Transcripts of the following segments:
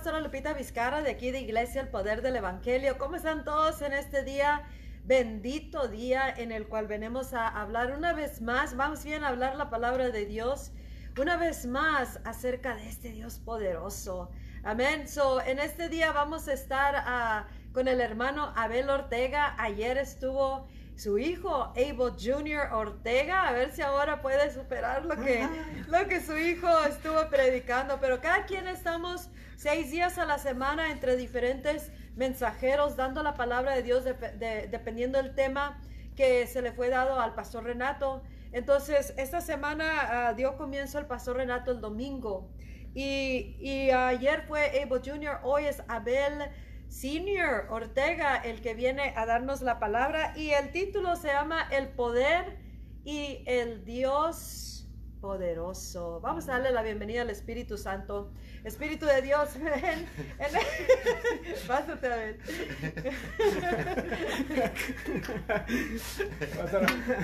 pastora Lupita Vizcarra de aquí de Iglesia El Poder del Evangelio. ¿Cómo están todos en este día? Bendito día en el cual venimos a hablar una vez más, vamos bien a hablar la palabra de Dios, una vez más acerca de este Dios poderoso. Amén. So, en este día vamos a estar ah, con el hermano Abel Ortega. Ayer estuvo su hijo Abel Jr. Ortega, a ver si ahora puede superar lo que, lo que su hijo estuvo predicando. Pero cada quien estamos seis días a la semana entre diferentes mensajeros dando la palabra de Dios dependiendo del tema que se le fue dado al pastor Renato. Entonces, esta semana ah, dio comienzo el pastor Renato el domingo. Y, y ayer fue Abel Jr., hoy es Abel Senior Ortega, el que viene a darnos la palabra. Y el título se llama El poder y el Dios poderoso. Vamos a darle la bienvenida al Espíritu Santo. Espíritu de Dios, ven. Pásate a ver.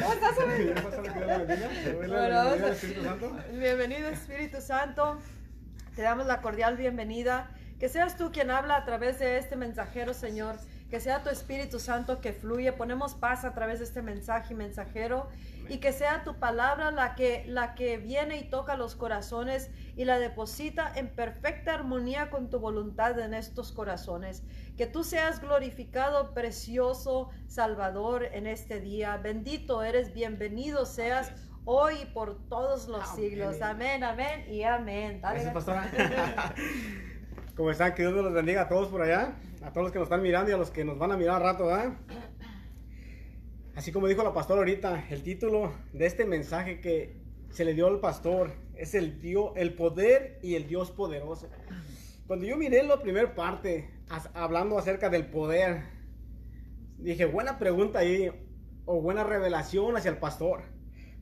¿Cómo estás, Bienvenido, Espíritu Santo. Te damos la cordial bienvenida. Que seas tú quien habla a través de este mensajero, Señor. Que sea tu Espíritu Santo que fluye. Ponemos paz a través de este mensaje y mensajero. Y que sea tu palabra la que, la que viene y toca los corazones y la deposita en perfecta armonía con tu voluntad en estos corazones. Que tú seas glorificado, precioso Salvador en este día. Bendito eres, bienvenido seas hoy y por todos los siglos. Amén, amén y amén. Gracias, pastora. ¿Cómo están? Que Dios los bendiga a todos por allá, a todos los que nos están mirando y a los que nos van a mirar rato, ¿verdad? Así como dijo la pastora ahorita, el título de este mensaje que se le dio al pastor es el, Dios, el poder y el Dios poderoso. Cuando yo miré la primera parte, hablando acerca del poder, dije, buena pregunta ahí, o buena revelación hacia el pastor.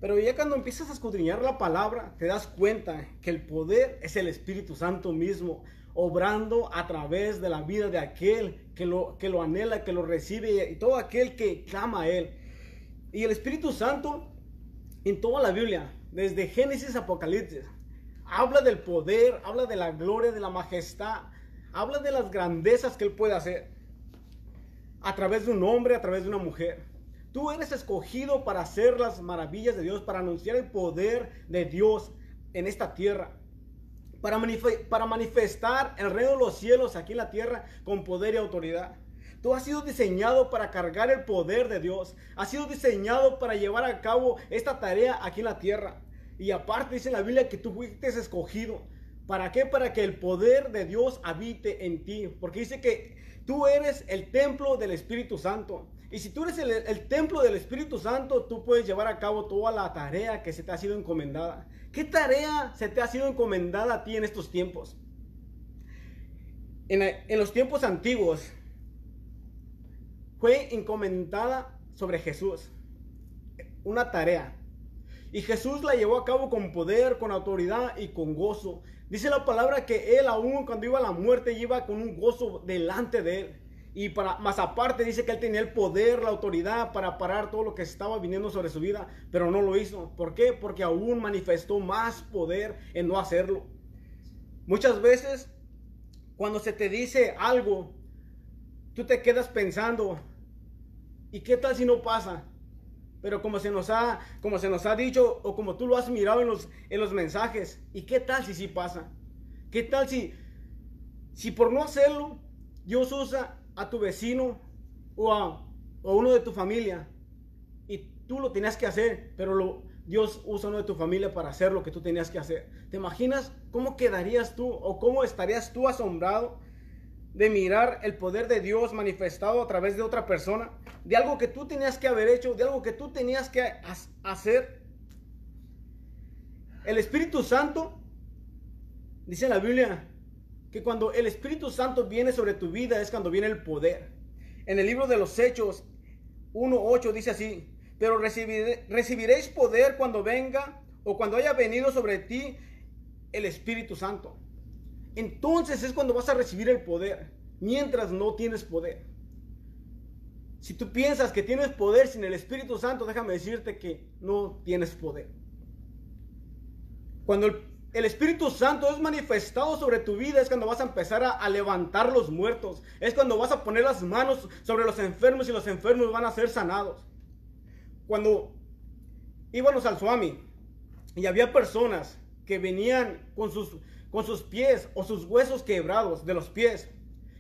Pero ya cuando empiezas a escudriñar la palabra, te das cuenta que el poder es el Espíritu Santo mismo obrando a través de la vida de aquel que lo, que lo anhela, que lo recibe y todo aquel que clama a Él. Y el Espíritu Santo en toda la Biblia, desde Génesis a Apocalipsis, habla del poder, habla de la gloria, de la majestad, habla de las grandezas que Él puede hacer a través de un hombre, a través de una mujer. Tú eres escogido para hacer las maravillas de Dios, para anunciar el poder de Dios en esta tierra para, manifestar el reino de los cielos aquí en la tierra con poder y autoridad. Tú has sido diseñado para cargar el poder de Dios. Has sido diseñado para llevar a cabo esta tarea aquí en la tierra. Y aparte dice en la Biblia que tú fuiste escogido. ¿Para qué? Para que el poder de Dios habite en ti. Porque dice que tú eres el templo del Espíritu Santo. Y si tú eres el, el, templo del Espíritu Santo, tú puedes llevar a cabo toda la tarea que se te ha sido encomendada. ¿Qué tarea se te ha sido encomendada a ti en estos tiempos? En, los tiempos antiguos fue encomendada sobre Jesús una tarea. Y Jesús la llevó a cabo con poder, con autoridad y con gozo. Dice la palabra que él aún cuando iba a la muerte iba con un gozo delante de él. Y para, más aparte dice que él tenía el poder, la autoridad para parar todo lo que estaba viniendo sobre su vida, pero no lo hizo. ¿Por qué? Porque aún manifestó más poder en no hacerlo. Muchas veces, cuando se te dice algo, tú te quedas pensando, ¿y qué tal si no pasa? Pero como se nos ha, como se nos ha dicho, o como tú lo has mirado en los, en los mensajes, ¿y qué tal si sí pasa? ¿Qué tal si, si por no hacerlo, Dios usa a tu vecino o a, uno de tu familia y tú lo tenías que hacer, pero lo, Dios usa uno de tu familia para hacer lo que tú tenías que hacer. ¿Te imaginas cómo quedarías tú o cómo estarías tú asombrado de mirar el poder de Dios manifestado a través de otra persona? De algo que tú tenías que haber hecho, de algo que tú tenías que hacer. El Espíritu Santo, dice la Biblia, que cuando el Espíritu Santo viene sobre tu vida es cuando viene el poder. En el libro de los Hechos 1.8 dice así, pero recibiréis poder cuando venga o cuando haya venido sobre ti el Espíritu Santo. Entonces es cuando vas a recibir el poder, mientras no tienes poder. Si tú piensas que tienes poder sin el Espíritu Santo, déjame decirte que no tienes poder. Cuando el el Espíritu Santo es manifestado sobre tu vida es cuando vas a empezar a, levantar los muertos. Es cuando vas a poner las manos sobre los enfermos y los enfermos van a ser sanados. Cuando íbamos al Swami y había personas que venían con sus, con sus pies o sus huesos quebrados de los pies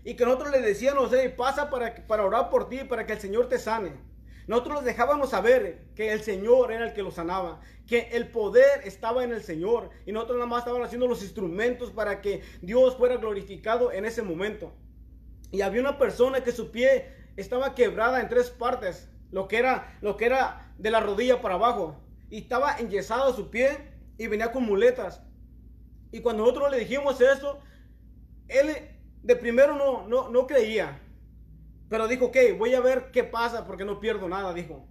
y que nosotros les decíamos, hey, pasa para, para orar por ti, para que el Señor te sane. Nosotros les dejábamos saber que el Señor era el que los sanaba, que el poder estaba en el Señor y nosotros nada más estábamos haciendo los instrumentos para que Dios fuera glorificado en ese momento. Y había una persona que su pie estaba quebrada en tres partes, lo que era, lo que era de la rodilla para abajo, y estaba enyesado su pie y venía con muletas. Y cuando nosotros le dijimos eso, él de primero no, no, no creía. Pero dijo, ok, voy a ver qué pasa porque no pierdo nada, dijo.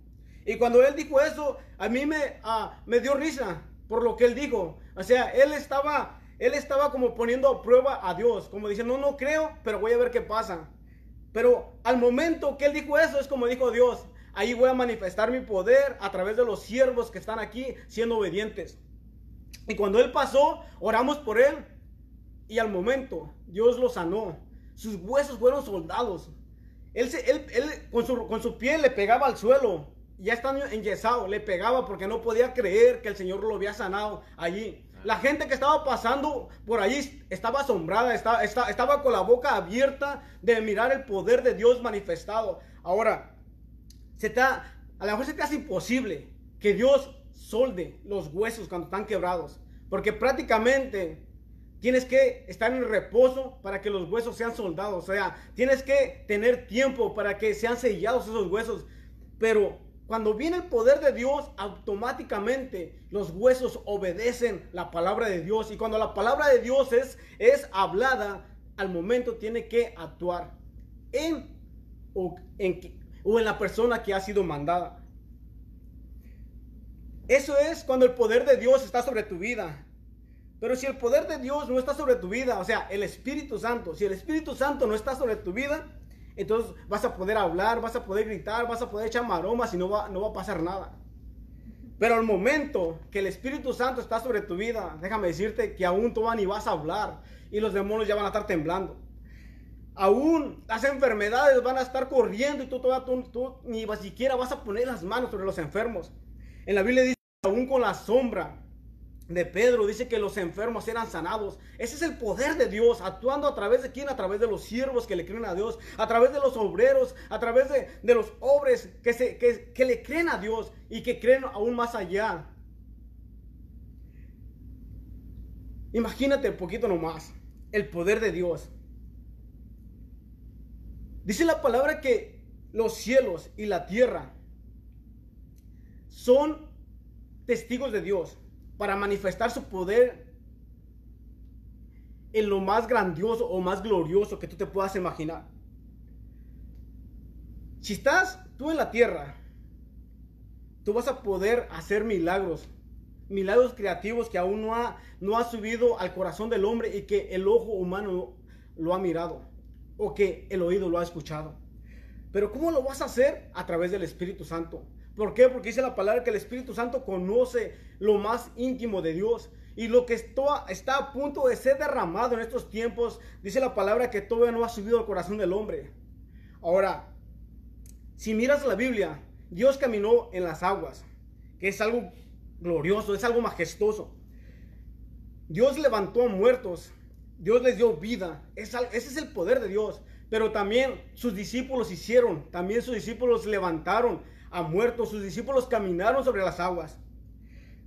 Y cuando él dijo eso, a mí me, ah, me dio risa por lo que él dijo. O sea, él estaba, él estaba como poniendo a prueba a Dios, como diciendo, no, no creo, pero voy a ver qué pasa. Pero al momento que él dijo eso, es como dijo Dios, ahí voy a manifestar mi poder a través de los siervos que están aquí siendo obedientes. Y cuando él pasó, oramos por él. Y al momento, Dios lo sanó. Sus huesos fueron soldados. Él, él, él con, su, con su piel le pegaba al suelo. Ya estando enyesado, le pegaba porque no podía creer que el Señor lo había sanado allí. La gente que estaba pasando por allí estaba asombrada, estaba, estaba, estaba con la boca abierta de mirar el poder de Dios manifestado. Ahora, se está, a lo mejor se te hace imposible que Dios solde los huesos cuando están quebrados. Porque prácticamente tienes que estar en reposo para que los huesos sean soldados. O sea, tienes que tener tiempo para que sean sellados esos huesos. Pero cuando viene el poder de Dios, automáticamente los huesos obedecen la palabra de Dios. Y cuando la palabra de Dios es, es hablada, al momento tiene que actuar en o, en o en la persona que ha sido mandada. Eso es cuando el poder de Dios está sobre tu vida. Pero si el poder de Dios no está sobre tu vida, o sea, el Espíritu Santo, si el Espíritu Santo no está sobre tu vida, entonces vas a poder hablar, vas a poder gritar, vas a poder echar maromas y no va, no va a pasar nada. Pero al momento que el Espíritu Santo está sobre tu vida, déjame decirte que aún tú ni vas a hablar y los demonios ya van a estar temblando. Aún las enfermedades van a estar corriendo y tú, tú, tú ni siquiera vas a poner las manos sobre los enfermos. En la Biblia dice, aún con la sombra de Pedro, dice que los enfermos eran sanados. Ese es el poder de Dios, actuando a través de quién? A través de los siervos que le creen a Dios, a través de los obreros, a través de, de los hombres que, se, que, que le creen a Dios y que creen aún más allá. Imagínate un poquito nomás el poder de Dios. Dice la palabra que los cielos y la tierra son testigos de Dios para manifestar su poder en lo más grandioso o más glorioso que tú te puedas imaginar. Si estás tú en la tierra, tú vas a poder hacer milagros, milagros creativos que aún no ha, no ha subido al corazón del hombre y que el ojo humano lo ha mirado o que el oído lo ha escuchado. Pero ¿cómo lo vas a hacer? A través del Espíritu Santo. ¿Por qué? Porque dice la palabra que el Espíritu Santo conoce lo más íntimo de Dios. Y lo que está, a punto de ser derramado en estos tiempos, dice la palabra que todavía no ha subido al corazón del hombre. Ahora, si miras la Biblia, Dios caminó en las aguas, que es algo glorioso, es algo majestuoso. Dios levantó a muertos, Dios les dio vida, ese es el poder de Dios. Pero también sus discípulos hicieron, también sus discípulos levantaron a muertos, sus discípulos caminaron sobre las aguas.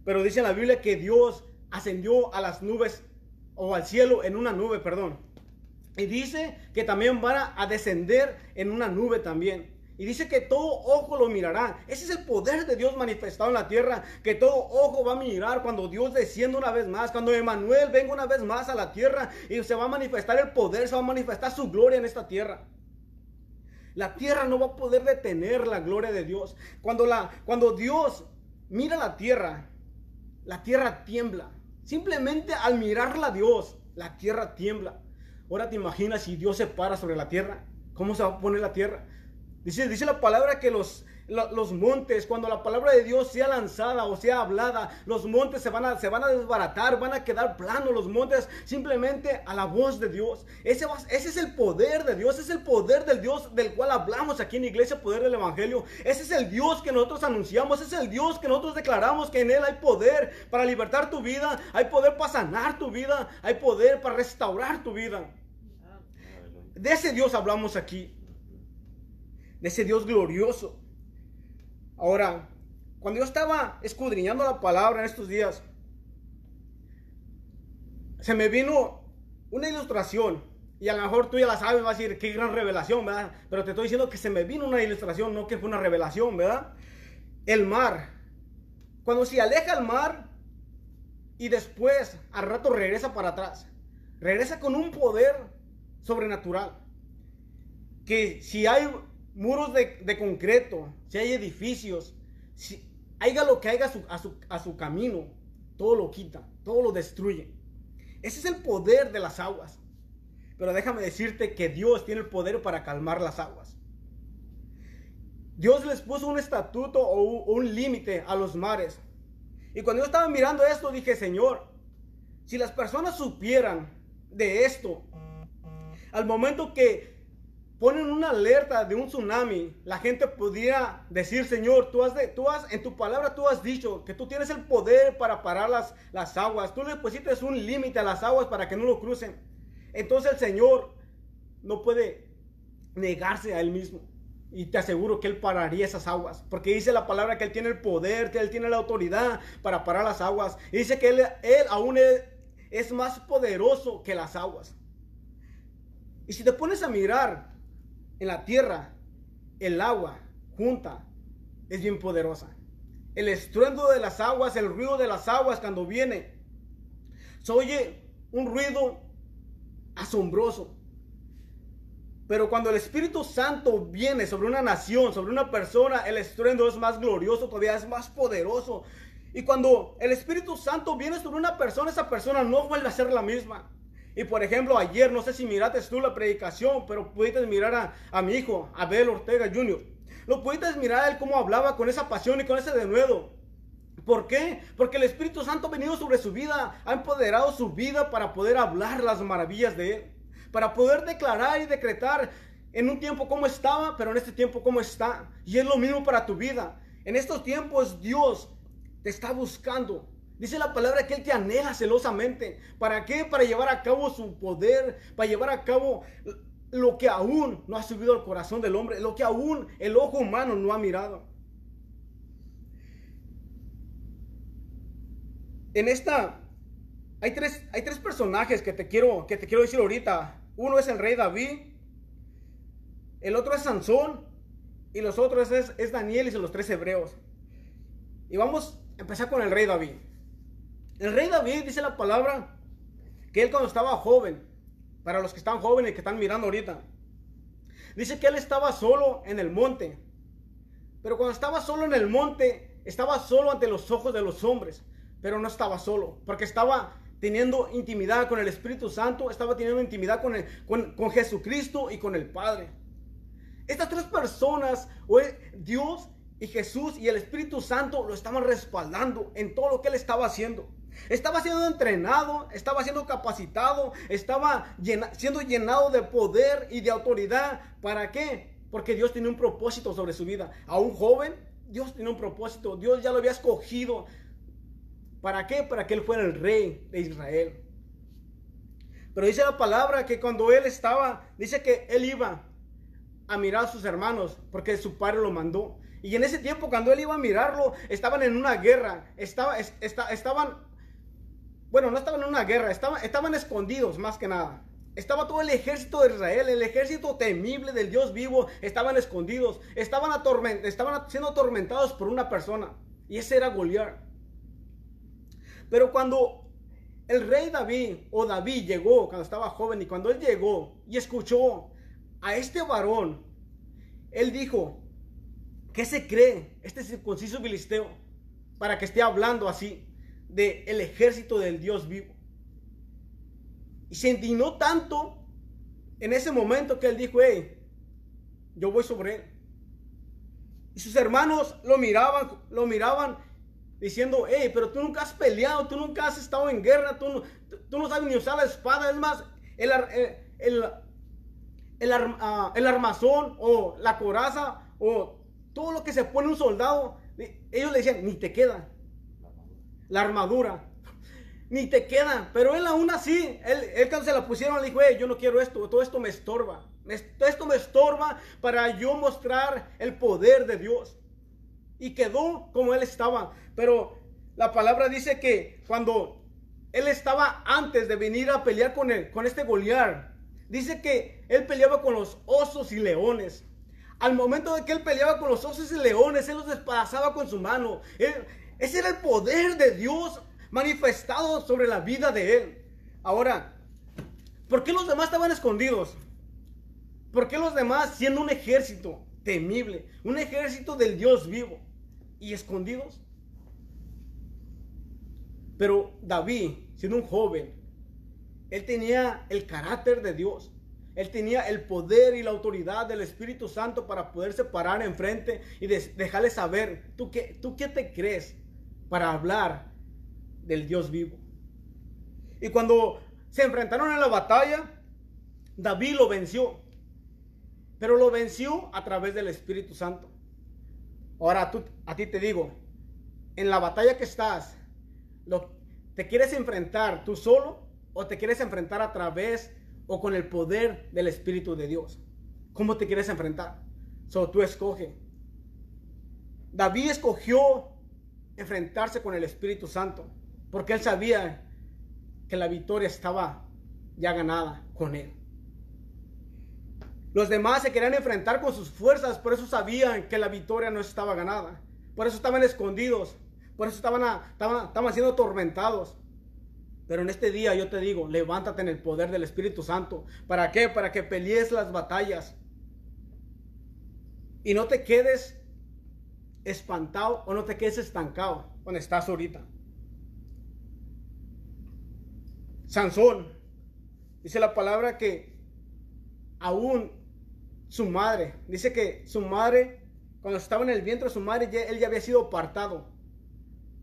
Pero dice en la Biblia que Dios ascendió a las nubes o al cielo en una nube, perdón. Y dice que también van a descender en una nube también. Y dice que todo ojo lo mirará. Ese es el poder de Dios manifestado en la tierra. Que todo ojo va a mirar cuando Dios descienda una vez más. Cuando Emanuel venga una vez más a la tierra. Y se va a manifestar el poder. Se va a manifestar su gloria en esta tierra. La tierra no va a poder detener la gloria de Dios. Cuando, la, cuando Dios mira la tierra, la tierra tiembla. Simplemente al mirarla a Dios, la tierra tiembla. Ahora te imaginas si Dios se para sobre la tierra, ¿cómo se va a poner la tierra? Dice, dice la palabra que los, los montes, cuando la palabra de Dios sea lanzada o sea hablada, los montes se van a, se van a desbaratar, van a quedar planos los montes simplemente a la voz de Dios. Ese, ese es el poder de Dios, ese es el poder del Dios del cual hablamos aquí en Iglesia Poder del Evangelio. Ese es el Dios que nosotros anunciamos, ese es el Dios que nosotros declaramos que en Él hay poder para libertar tu vida, hay poder para sanar tu vida, hay poder para restaurar tu vida. De ese Dios hablamos aquí. De ese Dios glorioso. Ahora, cuando yo estaba escudriñando la palabra en estos días, se me vino una ilustración. Y a lo mejor tú ya la sabes, vas a decir, qué gran revelación, ¿verdad? Pero te estoy diciendo que se me vino una ilustración, no que fue una revelación, ¿verdad? El mar. Cuando se aleja el mar y después al rato regresa para atrás. Regresa con un poder sobrenatural. Que si hay muros de, concreto, si hay edificios, si haya lo que haya a su, a su camino, todo lo quita, todo lo destruye. Ese es el poder de las aguas. Pero déjame decirte que Dios tiene el poder para calmar las aguas. Dios les puso un estatuto o un límite a los mares. Y cuando yo estaba mirando esto, dije, Señor, si las personas supieran de esto, al momento que ponen una alerta de un tsunami, la gente podría decir, Señor, tú has, de, tú has, en tu palabra tú has dicho que tú tienes el poder para parar las, las aguas. Tú le pusiste un límite a las aguas para que no lo crucen. Entonces el Señor no puede negarse a Él mismo. Y te aseguro que Él pararía esas aguas. Porque dice la palabra que Él tiene el poder, que Él tiene la autoridad para parar las aguas. Y dice que Él, él aún es, es más poderoso que las aguas. Y si te pones a mirar en la tierra, el agua junta es bien poderosa. El estruendo de las aguas, el ruido de las aguas cuando viene, se oye un ruido asombroso. Pero cuando el Espíritu Santo viene sobre una nación, sobre una persona, el estruendo es más glorioso, todavía es más poderoso. Y cuando el Espíritu Santo viene sobre una persona, esa persona no vuelve a ser la misma. Y por ejemplo, ayer, no sé si miraste tú la predicación, pero pudiste mirar a, mi hijo, Abel Ortega Jr. Lo pudiste mirar a él cómo hablaba con esa pasión y con ese denuedo. ¿Por qué? Porque el Espíritu Santo venido sobre su vida, ha empoderado su vida para poder hablar las maravillas de Él, para poder declarar y decretar en un tiempo como estaba, pero en este tiempo como está. Y es lo mismo para tu vida. En estos tiempos Dios te está buscando Dice la palabra que Él te anhela celosamente. ¿Para qué? Para llevar a cabo su poder, para llevar a cabo lo que aún no ha subido al corazón del hombre, lo que aún el ojo humano no ha mirado. En esta hay tres, hay tres personajes que te, quiero, que te quiero decir ahorita. Uno es el rey David, el otro es Sansón y los otros es, es Daniel y son los tres hebreos. Y vamos a empezar con el rey David. El rey David dice la palabra que él cuando estaba joven, para los que están jóvenes y que están mirando ahorita, dice que él estaba solo en el monte. Pero cuando estaba solo en el monte, estaba solo ante los ojos de los hombres, pero no estaba solo, porque estaba teniendo intimidad con el Espíritu Santo, estaba teniendo intimidad con, con, Jesucristo y con el Padre. Estas tres personas, Dios y Jesús y el Espíritu Santo lo estaban respaldando en todo lo que él estaba haciendo. Estaba siendo entrenado, estaba siendo capacitado, estaba siendo llenado de poder y de autoridad. ¿Para qué? Porque Dios tiene un propósito sobre su vida. A un joven, Dios tiene un propósito. Dios ya lo había escogido. ¿Para qué? Para que él fuera el rey de Israel. Pero dice la palabra que cuando él estaba, dice que él iba a mirar a sus hermanos porque su padre lo mandó. Y en ese tiempo, cuando él iba a mirarlo, estaban en una guerra. Estaba, estaban bueno, no estaban en una guerra, estaban, escondidos más que nada. Estaba todo el ejército de Israel, el ejército temible del Dios vivo, estaban escondidos, estaban, estaban siendo atormentados por una persona. Y ese era Goliat. Pero cuando el rey David o David llegó, cuando estaba joven, y cuando él llegó y escuchó a este varón, él dijo, ¿qué se cree este circunciso filisteo para que esté hablando así? Del el ejército del Dios vivo. Y se indignó tanto en ese momento que él dijo, hey, yo voy sobre él. Y sus hermanos lo miraban, lo miraban diciendo, hey, pero tú nunca has peleado, tú nunca has estado en guerra, tú no, tú no sabes ni usar la espada. Es más, el, el, el, ah, el armazón o la coraza o todo lo que se pone un soldado, ellos le decían, ni te queda. La armadura, ni te queda. Pero él aún así, él, él cuando se la pusieron, le dijo, yo no quiero esto, todo esto me estorba. Esto me estorba para yo mostrar el poder de Dios. Y quedó como él estaba. Pero la palabra dice que cuando él estaba antes de venir a pelear con, él, con este Goliar, dice que él peleaba con los osos y leones. Al momento de que él peleaba con los osos y leones, él los despedazaba con su mano. Ese era el poder de Dios manifestado sobre la vida de él. Ahora, ¿por qué los demás estaban escondidos? ¿Por qué los demás, siendo un ejército temible, un ejército del Dios vivo y escondidos? Pero David, siendo un joven, él tenía el carácter de Dios. Él tenía el poder y la autoridad del Espíritu Santo para poderse parar enfrente y dejarle saber, ¿tú qué, ¿tú qué te crees para hablar del Dios vivo? Y cuando se enfrentaron en la batalla, David lo venció. Pero lo venció a través del Espíritu Santo. Ahora tú, a ti te digo, en la batalla que estás, lo, ¿te quieres enfrentar tú solo o te quieres enfrentar a través o con el poder del Espíritu de Dios? ¿Cómo te quieres enfrentar? So, tú escoge. David escogió enfrentarse con el Espíritu Santo porque él sabía que la victoria estaba ya ganada con él. Los demás se querían enfrentar con sus fuerzas, por eso sabían que la victoria no estaba ganada. Por eso estaban escondidos, por eso estaban, estaban, estaban siendo atormentados. Pero en este día yo te digo, levántate en el poder del Espíritu Santo. ¿Para qué? Para que pelees las batallas. Y no te quedes espantado o no te quedes estancado donde estás ahorita. Sansón, dice la palabra que aún su madre. Dice que su madre, cuando estaba en el vientre de su madre, él ya había sido apartado.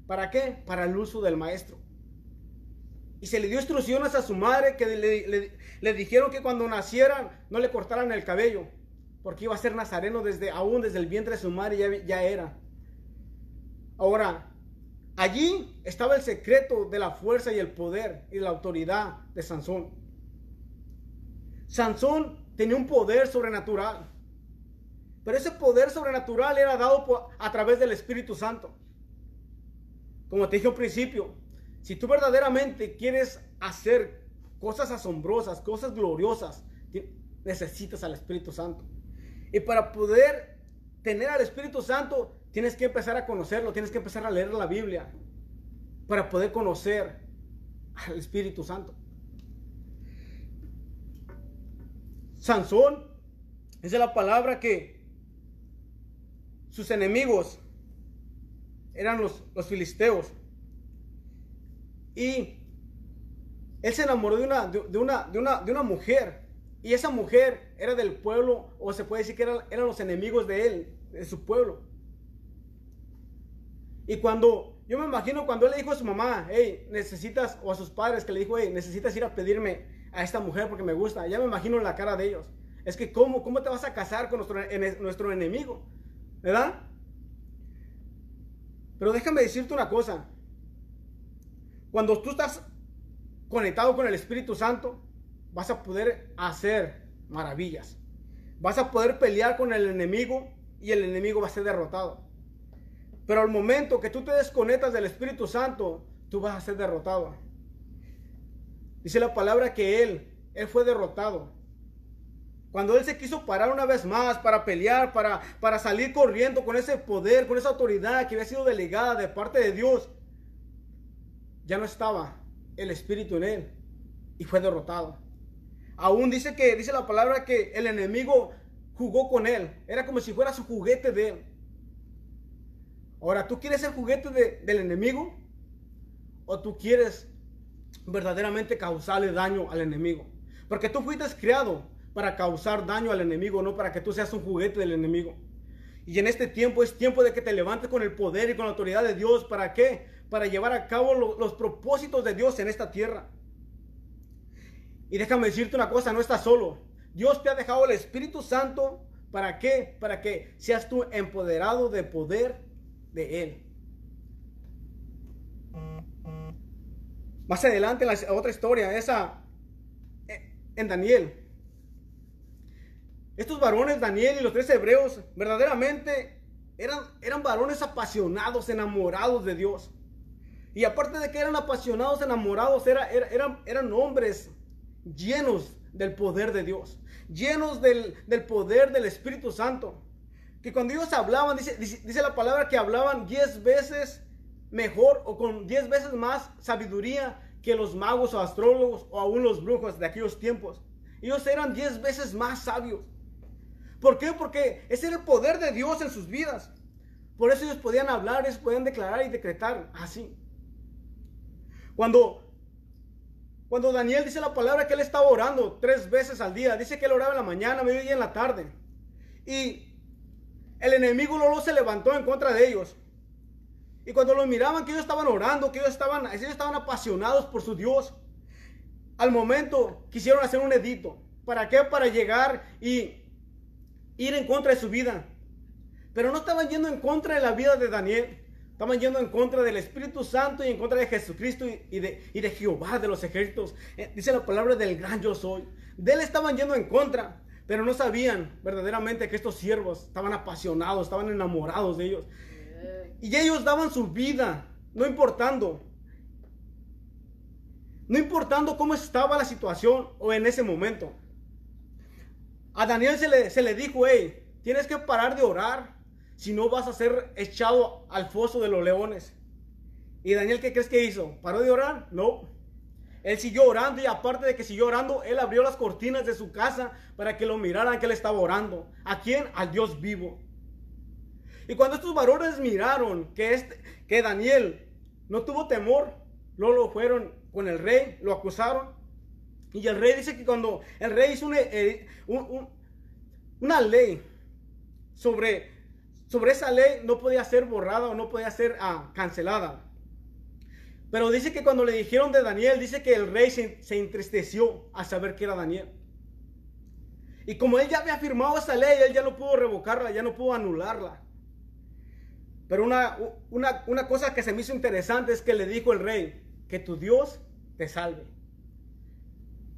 ¿Para qué? Para el uso del maestro. Y se le dio instrucciones a su madre que le, dijeron que cuando naciera no le cortaran el cabello. Porque iba a ser nazareno desde, aún desde el vientre de su madre ya, ya era. Ahora, allí estaba el secreto de la fuerza y el poder y la autoridad de Sansón. Sansón tenía un poder sobrenatural. Pero ese poder sobrenatural era dado a través del Espíritu Santo. Como te dije al principio, si tú verdaderamente quieres hacer cosas asombrosas, cosas gloriosas, necesitas al Espíritu Santo. Y para poder tener al Espíritu Santo, tienes que empezar a conocerlo, tienes que empezar a leer la Biblia para poder conocer al Espíritu Santo. Sansón, esa es la palabra que sus enemigos eran los, los filisteos. Y él se enamoró de una, de, una, de, una, de una mujer. Y esa mujer era del pueblo, o se puede decir que eran, los enemigos de él, de su pueblo. Y cuando, yo me imagino cuando él le dijo a su mamá, hey, necesitas, o a sus padres que le dijo, hey, necesitas ir a pedirme a esta mujer porque me gusta. Ya me imagino la cara de ellos. Es que ¿cómo, cómo te vas a casar con nuestro, nuestro enemigo? ¿Verdad? Pero déjame decirte una cosa. Cuando tú estás conectado con el Espíritu Santo, vas a poder hacer maravillas. Vas a poder pelear con el enemigo y el enemigo va a ser derrotado. Pero al momento que tú te desconectas del Espíritu Santo, tú vas a ser derrotado. Dice la palabra que él, él fue derrotado. Cuando él se quiso parar una vez más para pelear, para, para salir corriendo con ese poder, con esa autoridad que había sido delegada de parte de Dios, ya no estaba el espíritu en él y fue derrotado. Aún dice que, dice la palabra que el enemigo jugó con él. Era como si fuera su juguete de él. Ahora, ¿tú quieres el juguete del enemigo? ¿O tú quieres verdaderamente causarle daño al enemigo. Porque tú fuiste creado para causar daño al enemigo, no para que tú seas un juguete del enemigo. Y en este tiempo es tiempo de que te levantes con el poder y con la autoridad de Dios. ¿Para qué? Para llevar a cabo lo- los propósitos de Dios en esta tierra. Y déjame decirte una cosa, no estás solo. Dios te ha dejado el Espíritu Santo. ¿Para qué? Para que seas tú empoderado de poder de Él. Más adelante la otra historia, esa eh, en Daniel. Estos varones, Daniel y los tres hebreos, verdaderamente eran, eran varones apasionados, enamorados de Dios. Y aparte de que eran apasionados, enamorados, era- era- eran, eran hombres llenos del poder de Dios, llenos del, del poder del Espíritu Santo. Que cuando ellos hablaban, dice, dice, dice la palabra que hablaban diez veces mejor o con diez veces más sabiduría que los magos o astrólogos o aún los brujos de aquellos tiempos. Ellos eran diez veces más sabios. ¿Por qué? Porque ese era el poder de Dios en sus vidas. Por eso ellos podían hablar, ellos podían declarar y decretar así. Cuando, cuando Daniel dice la palabra que él estaba orando tres veces al día, dice que él oraba en la mañana, mediodía y en la tarde. Y el enemigo luego se levantó en contra de ellos. Y cuando los miraban que ellos estaban orando, que ellos estaban, ellos estaban apasionados por su Dios, al momento quisieron hacer un edito. ¿Para qué? Para llegar y ir en contra de su vida. Pero no estaban yendo en contra de la vida de Daniel. Estaban yendo en contra del Espíritu Santo y en contra de Jesucristo y, de, y de Jehová de los ejércitos. Eh, dice la palabra del gran yo soy. De él estaban yendo en contra. Pero no sabían verdaderamente que estos siervos estaban apasionados, estaban enamorados de ellos. Y ellos daban su vida, no importando. No importando cómo estaba la situación o en ese momento. A Daniel se le, se le dijo, hey, tienes que parar de orar, si no vas a ser echado al foso de los leones. ¿Y Daniel qué crees que hizo? ¿Paró de orar? No. Él siguió orando y aparte de que siguió orando, él abrió las cortinas de su casa para que lo miraran que él estaba orando. ¿A quién? Al Dios vivo. Y cuando estos varones miraron que, este, que Daniel no tuvo temor, luego lo fueron con el rey, lo acusaron. Y el rey dice que cuando el rey hizo una, eh, un- un- una ley sobre, sobre esa ley, no podía ser borrada o no podía ser ah, cancelada. Pero dice que cuando le dijeron de Daniel, dice que el rey se, se entristeció al saber que era Daniel. Y como él ya había firmado esa ley, él ya no pudo revocarla, ya no pudo anularla. Pero una, una, una cosa que se me hizo interesante es que le dijo el rey, que tu Dios te salve.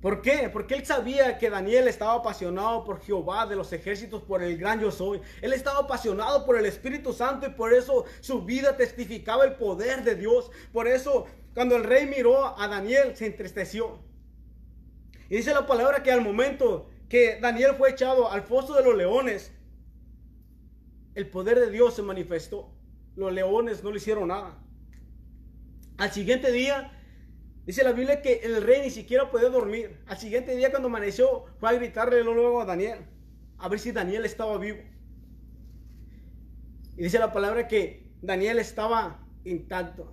¿Por qué? Porque él sabía que Daniel estaba apasionado por Jehová de los ejércitos, por el gran yo soy. Él estaba apasionado por el Espíritu Santo y por eso su vida testificaba el poder de Dios. Por eso cuando el rey miró a Daniel se entristeció. Y dice la palabra que al momento que Daniel fue echado al foso de los leones, el poder de Dios se manifestó. Los leones no le hicieron nada. Al siguiente día, dice la Biblia que el rey ni siquiera podía dormir. Al siguiente día, cuando amaneció, fue a gritarle luego a Daniel, a ver si Daniel estaba vivo. Y dice la palabra que Daniel estaba intacto.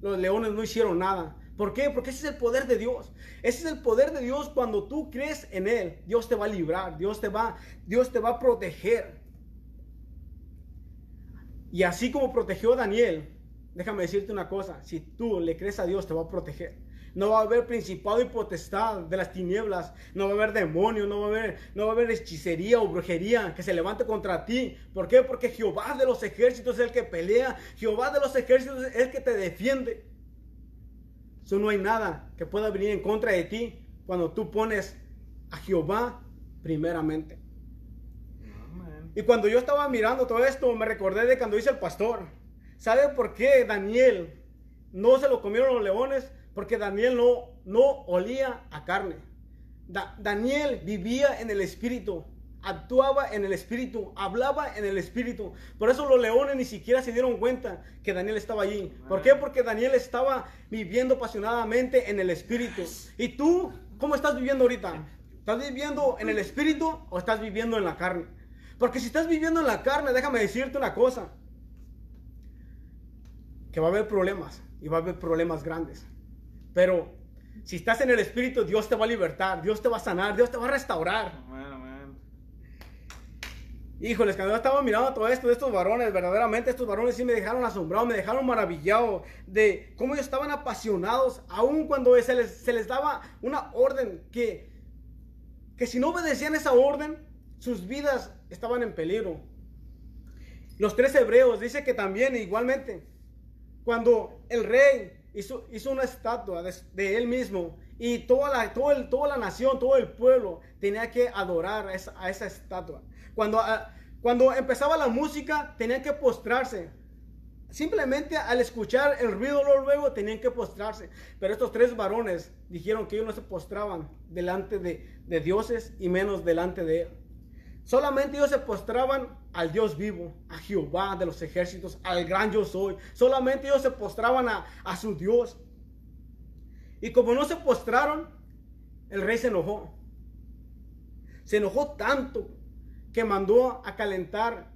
Los leones no hicieron nada. ¿Por qué? Porque ese es el poder de Dios. Ese es el poder de Dios cuando tú crees en Él. Dios te va a librar, Dios te va, Dios te va a proteger. Y así como protegió a Daniel, déjame decirte una cosa, si tú le crees a Dios te va a proteger. No va a haber principado y potestad de las tinieblas, no va a haber demonio, no va a haber, no va a haber hechicería o brujería que se levante contra ti. ¿Por qué? Porque Jehová de los ejércitos es el que pelea, Jehová de los ejércitos es el que te defiende. Eso no hay nada que pueda venir en contra de ti cuando tú pones a Jehová primeramente. Y cuando yo estaba mirando todo esto, me recordé de cuando dice el pastor. ¿Sabe por qué Daniel no se lo comieron los leones? Porque Daniel no, no olía a carne. Da- Daniel vivía en el espíritu, actuaba en el espíritu, hablaba en el espíritu. Por eso los leones ni siquiera se dieron cuenta que Daniel estaba allí. ¿Por qué? Porque Daniel estaba viviendo apasionadamente en el espíritu. ¿Y tú cómo estás viviendo ahorita? ¿Estás viviendo en el espíritu o estás viviendo en la carne? Porque si estás viviendo en la carne, déjame decirte una cosa. Que va a haber problemas y va a haber problemas grandes. Pero si estás en el espíritu, Dios te va a libertar, Dios te va a sanar, Dios te va a restaurar. Amén, amén. Híjoles, cuando yo estaba mirando todo esto de estos varones, verdaderamente estos varones sí me dejaron asombrado, me dejaron maravillado de cómo ellos estaban apasionados, aun cuando se les, se les daba una orden que, que si no obedecían esa orden, sus vidas estaban en peligro. Los tres hebreos dice que también igualmente, cuando el rey hizo, hizo una estatua de, él mismo y toda la, todo el, toda la nación, todo el pueblo tenía que adorar a esa, a esa estatua. Cuando, ah, cuando empezaba la música, tenían que postrarse. Simplemente al escuchar el ruido luego tenían que postrarse. Pero estos tres varones dijeron que ellos no se postraban delante de, de dioses y menos delante de él. Solamente ellos se postraban al Dios vivo, a Jehová de los ejércitos, al gran yo soy. Solamente ellos se postraban a, a su Dios. Y como no se postraron, el rey se enojó. Se enojó tanto que mandó a calentar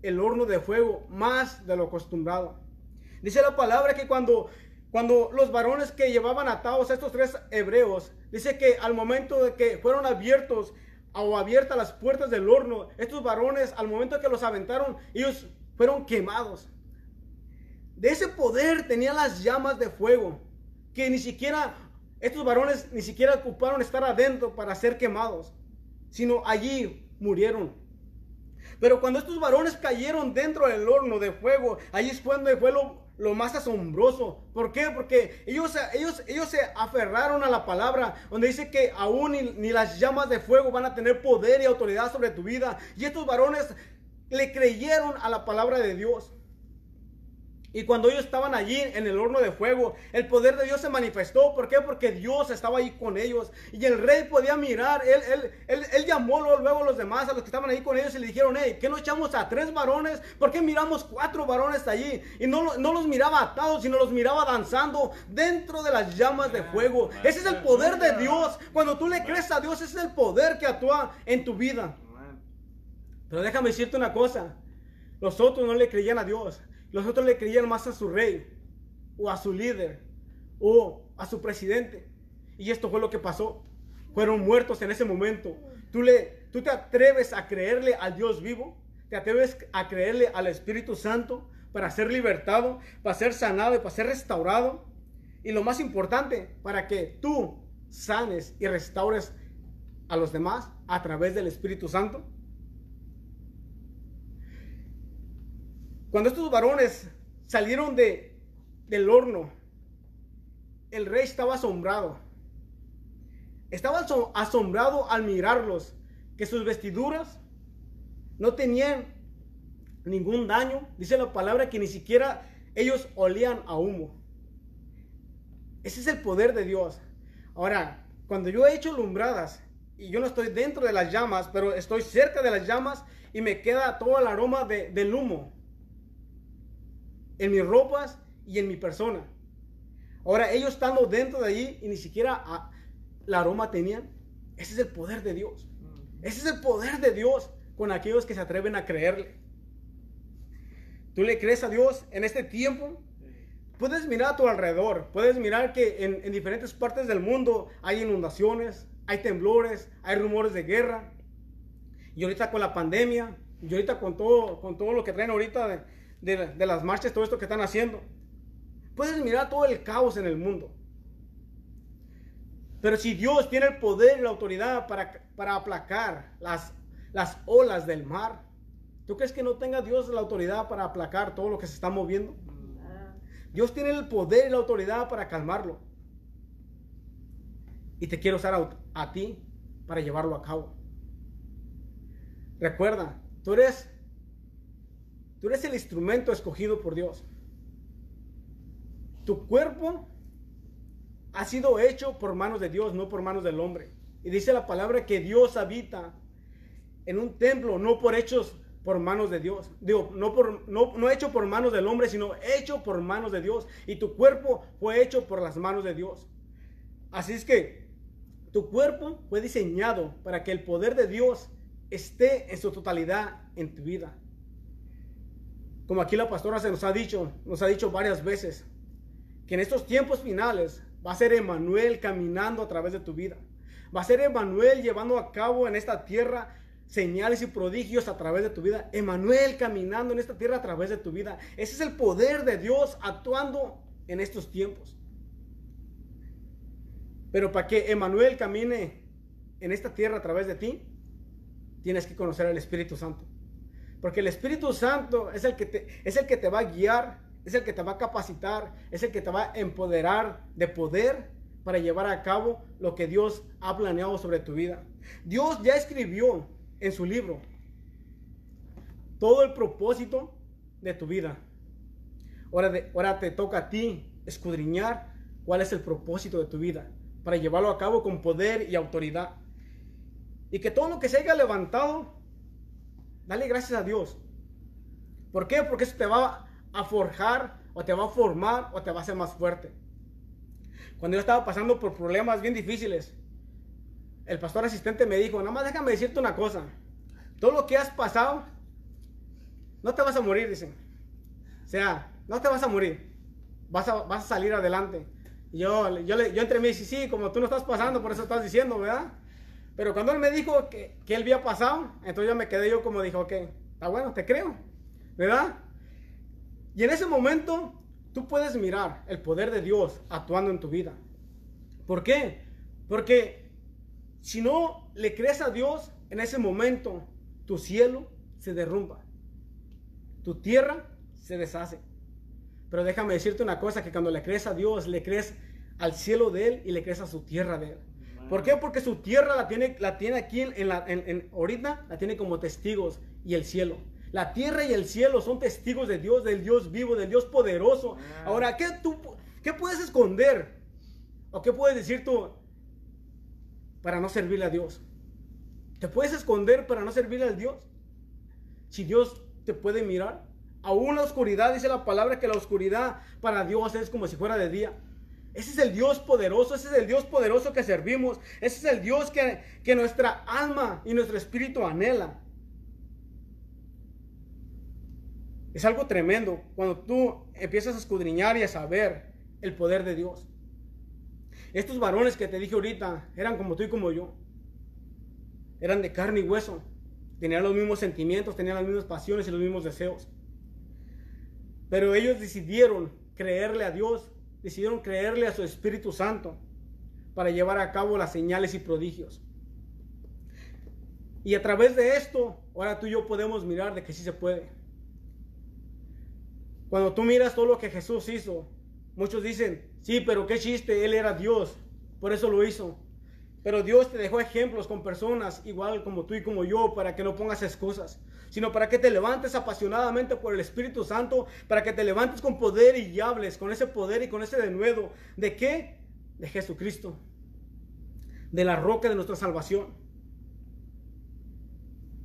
el horno de fuego más de lo acostumbrado. Dice la palabra que cuando, cuando los varones que llevaban atados a estos tres hebreos, dice que al momento de que fueron abiertos o abiertas las puertas del horno, estos varones, al momento que los aventaron, ellos fueron quemados. De ese poder tenían las llamas de fuego, que ni siquiera, estos varones ni siquiera ocuparon estar adentro para ser quemados, sino allí murieron. Pero cuando estos varones cayeron dentro del horno de fuego, allí es cuando fue lo, lo más asombroso. ¿Por qué? Porque ellos, ellos, ellos se aferraron a la palabra, donde dice que aún ni, ni, las llamas de fuego van a tener poder y autoridad sobre tu vida. Y estos varones le creyeron a la palabra de Dios. Y cuando ellos estaban allí en el horno de fuego, el poder de Dios se manifestó. ¿Por qué? Porque Dios estaba ahí con ellos. Y el rey podía mirar. Él, él, él, él llamó luego a los demás, a los que estaban ahí con ellos, y le dijeron, hey, ¿qué no echamos a tres varones? ¿Por qué miramos cuatro varones allí? Y no, no los miraba atados, sino los miraba danzando dentro de las llamas de fuego. Ese es el poder de Dios. Cuando tú le crees a Dios, ese es el poder que actúa en tu vida. Pero déjame decirte una cosa. Los otros no le creían a Dios. Los otros le creían más a su rey, o a su líder, o a su presidente. Y esto fue lo que pasó. Fueron muertos en ese momento. ¿Tú, le, tú te atreves a creerle al Dios vivo? ¿Te atreves a creerle al Espíritu Santo para ser libertado, para ser sanado y para ser restaurado? Y lo más importante, para que tú sanes y restaures a los demás a través del Espíritu Santo. Cuando estos varones salieron de, del horno, el rey estaba asombrado. Estaba asombrado al mirarlos, que sus vestiduras no tenían ningún daño. Dice la palabra que ni siquiera ellos olían a humo. Ese es el poder de Dios. Ahora, cuando yo he hecho lumbradas y yo no estoy dentro de las llamas, pero estoy cerca de las llamas y me queda todo el aroma del humo en mis ropas y en mi persona. Ahora, ellos estando dentro de allí y ni siquiera ah, la aroma tenían, ese es el poder de Dios. Ese es el poder de Dios con aquellos que se atreven a creerle. ¿Tú le crees a Dios en este tiempo? Puedes mirar a tu alrededor, puedes mirar que en, en diferentes partes del mundo hay inundaciones, hay temblores, hay rumores de guerra. Y ahorita con la pandemia, y ahorita con todo, con todo lo que traen ahorita de, de, las marchas, todo esto que están haciendo. Puedes mirar todo el caos en el mundo. Pero si Dios tiene el poder y la autoridad para, para aplacar las, las olas del mar, ¿tú crees que no tenga Dios la autoridad para aplacar todo lo que se está moviendo? Dios tiene el poder y la autoridad para calmarlo. Y te quiero usar a, a ti para llevarlo a cabo. Recuerda, tú eres Tú eres el instrumento escogido por Dios. Tu cuerpo ha sido hecho por manos de Dios, no por manos del hombre. Y dice la palabra que Dios habita en un templo, no por hechos por manos de Dios. Digo, no, por, no, no hecho por manos del hombre, sino hecho por manos de Dios. Y tu cuerpo fue hecho por las manos de Dios. Así es que tu cuerpo fue diseñado para que el poder de Dios esté en su totalidad en tu vida. Como aquí la pastora se nos ha dicho, nos ha dicho varias veces, que en estos tiempos finales va a ser Emanuel caminando a través de tu vida. Va a ser Emanuel llevando a cabo en esta tierra señales y prodigios a través de tu vida. Emanuel caminando en esta tierra a través de tu vida. Ese es el poder de Dios actuando en estos tiempos. Pero para que Emanuel camine en esta tierra a través de ti, tienes que conocer al Espíritu Santo. Porque el Espíritu Santo es el que te, es el que te va a guiar, es el que te va a capacitar, es el que te va a empoderar de poder para llevar a cabo lo que Dios ha planeado sobre tu vida. Dios ya escribió en su libro todo el propósito de tu vida. Ahora, de, ahora te toca a ti escudriñar cuál es el propósito de tu vida para llevarlo a cabo con poder y autoridad. Y que todo lo que se haya levantado, dale gracias a Dios. ¿Por qué? Porque eso te va a forjar o te va a formar o te va a hacer más fuerte. Cuando yo estaba pasando por problemas bien difíciles, el pastor asistente me dijo, nada más déjame decirte una cosa. Todo lo que has pasado, no te vas a morir, dicen. O sea, no te vas a morir. Vas a, vas a salir adelante. yo, yo, yo entre mí, sí, sí, como tú no estás pasando, por eso estás diciendo, ¿verdad? Pero cuando él me dijo que, que él había pasado, entonces yo me quedé yo como dijo, ok, está bueno, te creo, ¿verdad? Y en ese momento tú puedes mirar el poder de Dios actuando en tu vida. ¿Por qué? Porque si no le crees a Dios, en ese momento tu cielo se derrumba. Tu tierra se deshace. Pero déjame decirte una cosa, que cuando le crees a Dios, le crees al cielo de Él y le crees a su tierra de Él. ¿Por qué? Porque su tierra la tiene, la tiene aquí en, la, en, ahorita, la tiene como testigos y el cielo. La tierra y el cielo son testigos de Dios, del Dios vivo, del Dios poderoso. Ah. Ahora, ¿qué, tú, ¿qué puedes esconder? ¿O qué puedes decir tú para no servirle a Dios? ¿Te puedes esconder para no servirle a Dios? Si Dios te puede mirar. Aún la oscuridad, dice la palabra que la oscuridad para Dios es como si fuera de día. Ese es el Dios poderoso, ese es el Dios poderoso que servimos, ese es el Dios que, que nuestra alma y nuestro espíritu anhela. Es algo tremendo cuando tú empiezas a escudriñar y a saber el poder de Dios. Estos varones que te dije ahorita eran como tú y como yo. Eran de carne y hueso. Tenían los mismos sentimientos, tenían las mismas pasiones y los mismos deseos. Pero ellos decidieron creerle a Dios decidieron creerle a su Espíritu Santo para llevar a cabo las señales y prodigios. Y a través de esto, ahora tú y yo podemos mirar de que sí se puede. Cuando tú miras todo lo que Jesús hizo, muchos dicen, sí, pero qué chiste, Él era Dios, por eso lo hizo. Pero Dios te dejó ejemplos con personas igual como tú y como yo para que no pongas excusas sino para que te levantes apasionadamente por el Espíritu Santo, para que te levantes con poder y hables con ese poder y con ese denuedo. ¿De qué? De Jesucristo, de la roca de nuestra salvación.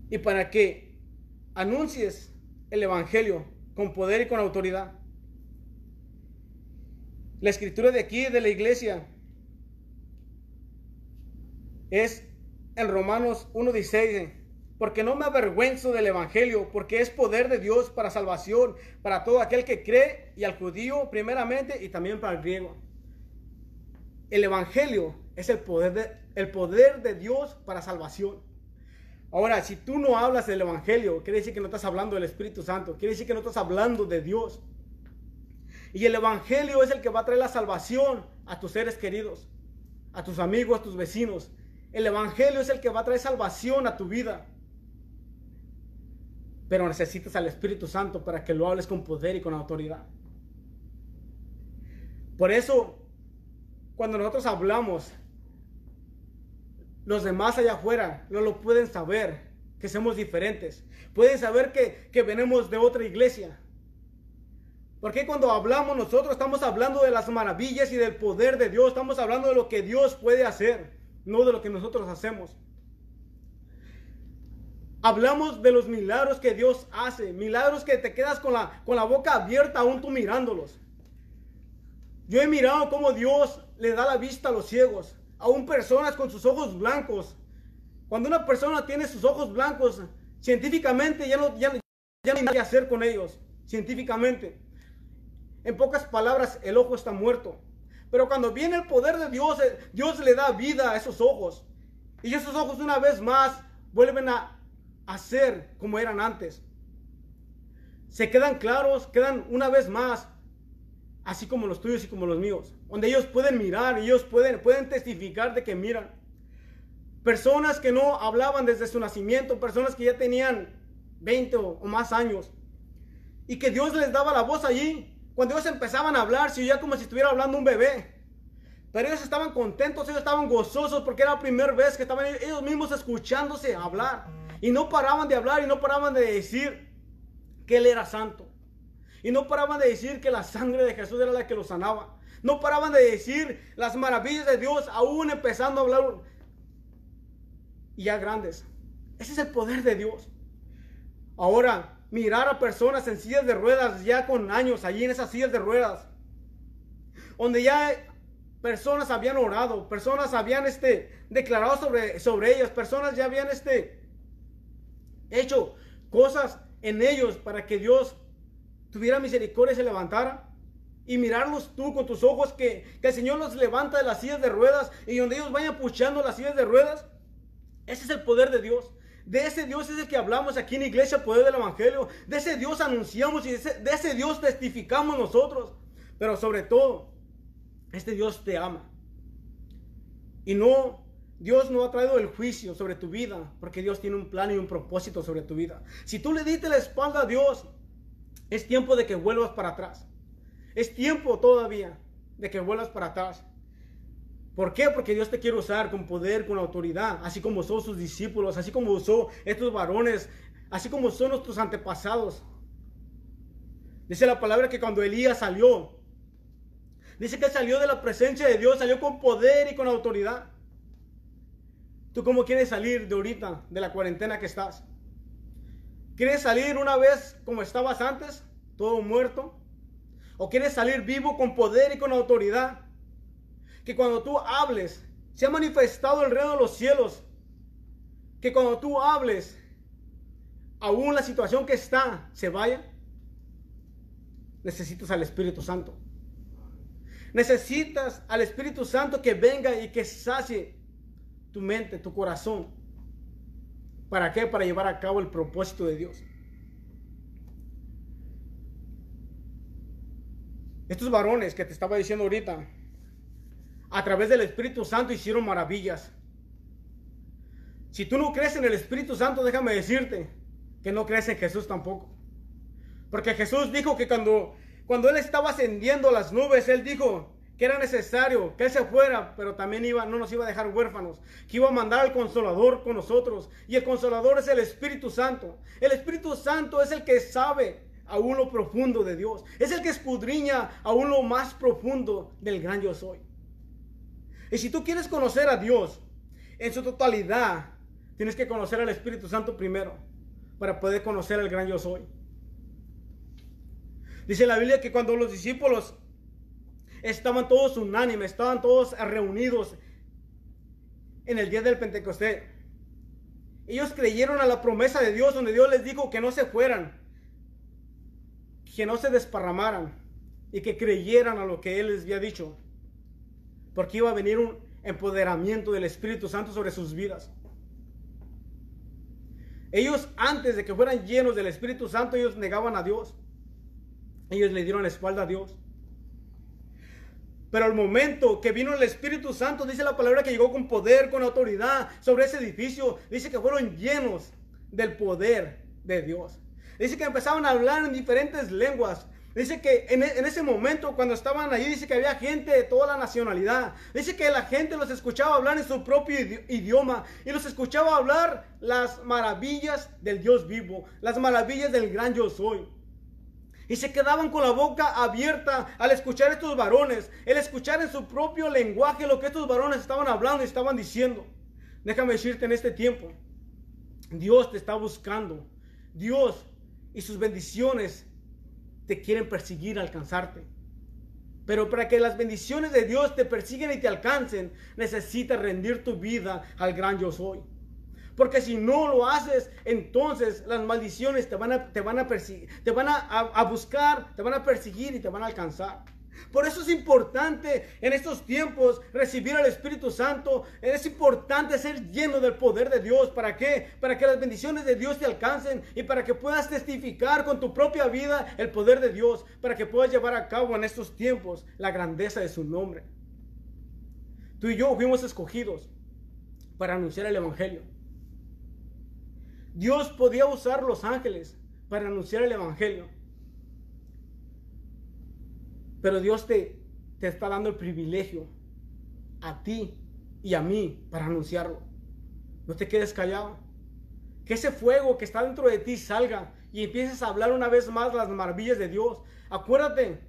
Y para que anuncies el Evangelio con poder y con autoridad. La escritura de aquí, de la iglesia, es en Romanos 1.16 porque no me avergüenzo del Evangelio, porque es poder de Dios para salvación, para todo aquel que cree, y al judío primeramente, y también para el griego. El Evangelio es el poder de, el poder de Dios para salvación. Ahora, si tú no hablas del Evangelio, quiere decir que no estás hablando del Espíritu Santo, quiere decir que no estás hablando de Dios. Y el Evangelio es el que va a traer la salvación a tus seres queridos, a tus amigos, a tus vecinos. El Evangelio es el que va a traer salvación a tu vida. Pero necesitas al Espíritu Santo para que lo hables con poder y con autoridad. Por eso, cuando nosotros hablamos, los demás allá afuera no lo pueden saber, que somos diferentes. Pueden saber que, que venimos de otra iglesia. Porque cuando hablamos nosotros estamos hablando de las maravillas y del poder de Dios, estamos hablando de lo que Dios puede hacer, no de lo que nosotros hacemos. Hablamos de los milagros que Dios hace, milagros que te quedas con la, con la boca abierta aún tú mirándolos. Yo he mirado cómo Dios le da la vista a los ciegos, aún personas con sus ojos blancos. Cuando una persona tiene sus ojos blancos, científicamente ya no, ya, ya no hay nada que hacer con ellos, científicamente. En pocas palabras, el ojo está muerto. Pero cuando viene el poder de Dios, eh, Dios le da vida a esos ojos. Y esos ojos una vez más vuelven a a ser como eran antes. Se quedan claros, quedan una vez más, así como los tuyos y como los míos, donde ellos pueden mirar, ellos pueden, pueden testificar de que miran. Personas que no hablaban desde su nacimiento, personas que ya tenían 20 o, más años, y que Dios les daba la voz allí. Cuando ellos empezaban a hablar, si ya como si estuviera hablando un bebé. Pero ellos estaban contentos, ellos estaban gozosos porque era la primera vez que estaban ellos mismos escuchándose hablar. Y no paraban de hablar y no paraban de decir que Él era santo. Y no paraban de decir que la sangre de Jesús era la que los sanaba. No paraban de decir las maravillas de Dios, aún empezando a hablar. Y ya grandes. Ese es el poder de Dios. Ahora, mirar a personas en sillas de ruedas, ya con años, allí en esas sillas de ruedas, donde ya personas habían orado, personas habían este, declarado sobre, sobre ellas, personas ya habían este, hecho cosas en ellos para que Dios tuviera misericordia y se levantara. Y mirarlos tú con tus ojos que, que el Señor los levanta de las sillas de ruedas y donde ellos vayan puchando las sillas de ruedas. Ese es el poder de Dios. De ese Dios es el que hablamos aquí en Iglesia Poder del Evangelio. De ese Dios anunciamos y de ese, de ese Dios testificamos nosotros. Pero sobre todo, este Dios te ama. Y no, Dios no ha traído el juicio sobre tu vida, porque Dios tiene un plan y un propósito sobre tu vida. Si tú le diste la espalda a Dios, es tiempo de que vuelvas para atrás. Es tiempo todavía de que vuelvas para atrás. ¿Por qué? Porque Dios te quiere usar con poder, con autoridad, así como usó sus discípulos, así como usó estos varones, así como son nuestros antepasados. Dice la palabra que cuando Elías salió, dice que salió de la presencia de Dios, salió con poder y con autoridad. ¿Tú cómo quieres salir de ahorita, de la cuarentena que estás? ¿Quieres salir una vez como estabas antes, todo muerto? ¿O quieres salir vivo con poder y con autoridad? que cuando tú hables, se ha manifestado el reino de los cielos. Que cuando tú hables, aún la situación que está se vaya. Necesitas al Espíritu Santo. Necesitas al Espíritu Santo que venga y que sacie tu mente, tu corazón. ¿Para qué? Para llevar a cabo el propósito de Dios. Estos varones que te estaba diciendo ahorita, a través del Espíritu Santo hicieron maravillas. Si tú no crees en el Espíritu Santo, déjame decirte que no crees en Jesús tampoco. Porque Jesús dijo que cuando, cuando Él estaba ascendiendo las nubes, Él dijo que era necesario que Él se fuera, pero también iba, no nos iba a dejar huérfanos, que iba a mandar al Consolador con nosotros. Y el Consolador es el Espíritu Santo. El Espíritu Santo es el que sabe aún lo profundo de Dios. Es el que escudriña aún lo más profundo del gran yo soy. Y si tú quieres conocer a Dios en su totalidad, tienes que conocer al Espíritu Santo primero para poder conocer al gran yo soy. Dice la Biblia que cuando los discípulos estaban todos unánimes, estaban todos reunidos en el día del Pentecostés, ellos creyeron a la promesa de Dios donde Dios les dijo que no se fueran, que no se desparramaran y que creyeran a lo que Él les había dicho porque iba a venir un empoderamiento del Espíritu Santo sobre sus vidas. Ellos antes de que fueran llenos del Espíritu Santo, ellos negaban a Dios. Ellos le dieron la espalda a Dios. Pero al momento que vino el Espíritu Santo, dice la palabra que llegó con poder, con autoridad sobre ese edificio, dice que fueron llenos del poder de Dios. Dice que empezaban a hablar en diferentes lenguas, Dice que e, en, ese momento, cuando estaban allí, dice que había gente de toda la nacionalidad. Dice que la gente los escuchaba hablar en su propio idioma y los escuchaba hablar las maravillas del Dios vivo, las maravillas del gran yo soy. Y se quedaban con la boca abierta al escuchar estos varones, el escuchar en su propio lenguaje lo que estos varones estaban hablando y estaban diciendo. Déjame decirte en este tiempo, Dios te está buscando. Dios y sus bendiciones te quieren perseguir, alcanzarte. Pero para que las bendiciones de Dios te persiguen y te alcancen, necesitas rendir tu vida al gran yo soy. Porque si no lo haces, entonces las maldiciones te van a, te van a perseguir, te van a, a, buscar, te van a perseguir y te van a alcanzar. Por eso es importante en estos tiempos recibir al Espíritu Santo. Es importante ser lleno del poder de Dios. ¿Para qué? Para que las bendiciones de Dios te alcancen y para que puedas testificar con tu propia vida el poder de Dios. Para que puedas llevar a cabo en estos tiempos la grandeza de su nombre. Tú y yo fuimos escogidos para anunciar el Evangelio. Dios podía usar los ángeles para anunciar el Evangelio. Pero Dios te, te está dando el privilegio a ti y a mí para anunciarlo. No te quedes callado. Que ese fuego que está dentro de ti salga y empieces a hablar una vez más las maravillas de Dios. Acuérdate,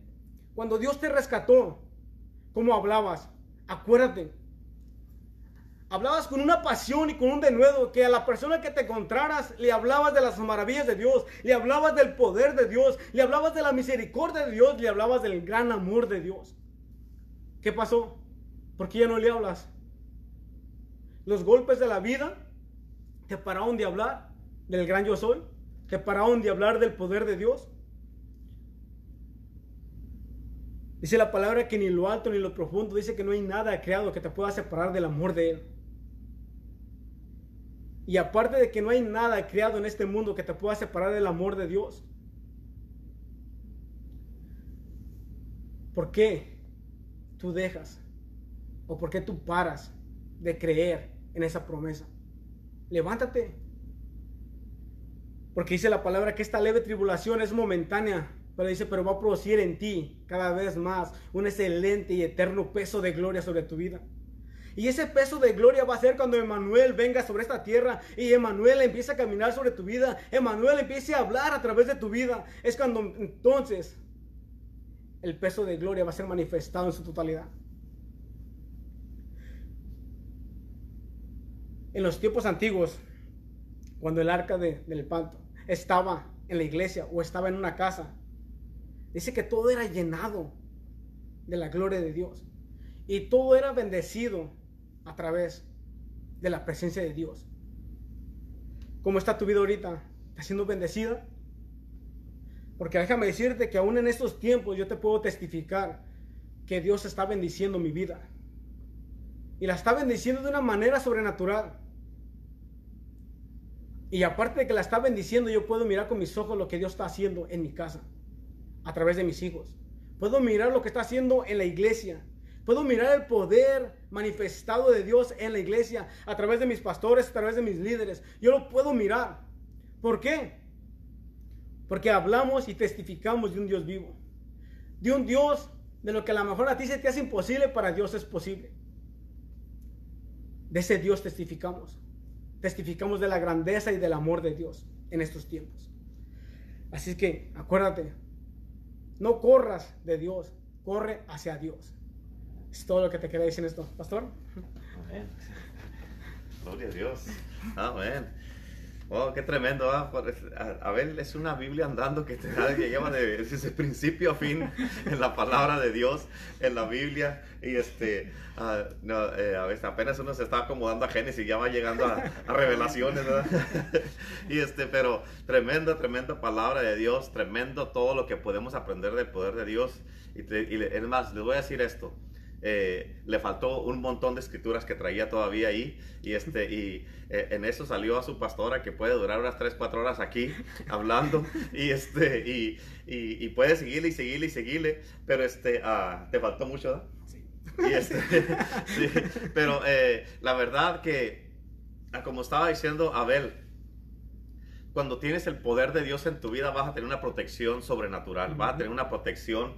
cuando Dios te rescató, ¿cómo hablabas? Acuérdate, Hablabas con una pasión y con un denuedo que a la persona que te encontraras le hablabas de las maravillas de Dios, le hablabas del poder de Dios, le hablabas de la misericordia de Dios, le hablabas del gran amor de Dios. ¿Qué pasó? ¿Por qué ya no le hablas? Los golpes de la vida te pararon de hablar del gran yo soy, te pararon de hablar del poder de Dios. Dice la palabra que ni lo alto ni lo profundo, dice que no hay nada creado que te pueda separar del amor de Él. Y aparte de que no hay nada creado en este mundo que te pueda separar del amor de Dios. ¿Por qué tú dejas o por qué tú paras de creer en esa promesa? Levántate. Porque dice la palabra que esta leve tribulación es momentánea, pero dice, pero va a producir en ti cada vez más un excelente y eterno peso de gloria sobre tu vida. Y ese peso de gloria va a ser cuando Emanuel venga sobre esta tierra y Emanuel empiece a caminar sobre tu vida. Emanuel empiece a hablar a través de tu vida. Es cuando entonces el peso de gloria va a ser manifestado en su totalidad. En los tiempos antiguos, cuando el arca del panto estaba en la iglesia o estaba en una casa, dice que todo era llenado de la gloria de Dios. Y todo era bendecido a través de la presencia de Dios. ¿Cómo está tu vida ahorita? ¿Está siendo bendecida? Porque déjame decirte que aún en estos tiempos yo te puedo testificar que Dios está bendiciendo mi vida. Y la está bendiciendo de una manera sobrenatural. Y aparte de que la está bendiciendo, yo puedo mirar con mis ojos lo que Dios está haciendo en mi casa, a través de mis hijos. Puedo mirar lo que está haciendo en la iglesia, Puedo mirar el poder manifestado de Dios en la iglesia a través de mis pastores, a través de mis líderes. Yo lo puedo mirar. ¿Por qué? Porque hablamos y testificamos de un Dios vivo. De un Dios de lo que a lo mejor a ti se te hace imposible, para Dios es posible. De ese Dios testificamos. Testificamos de la grandeza y del amor de Dios en estos tiempos. Así que acuérdate, no corras de Dios, corre hacia Dios. Es todo lo que te quería decir en esto, pastor. Amén. Gloria a Dios. Amén. Oh, qué tremendo. ¿ah? A ver, es una Biblia andando que te da, que lleva de, desde principio a fin en la palabra de Dios, en la Biblia. Y este, uh, no, eh, a veces apenas uno se está acomodando a Génesis ya va llegando a, a revelaciones, ¿verdad? y este, pero tremenda, tremenda palabra de Dios, tremendo todo lo que podemos aprender del poder de Dios. Y, y es más, les voy a decir esto. Eh, le faltó un montón de escrituras que traía todavía ahí y, este, y eh, en eso salió a su pastora que puede durar unas 3, 4 horas aquí hablando y, este, y, y, puede seguirle y seguirle y seguirle, pero este, uh, te faltó mucho, Sí. Este, sí. Pero eh, la verdad que, ah, como estaba diciendo Abel, cuando tienes el poder de Dios en tu vida vas a tener una protección sobrenatural, vas a tener una protección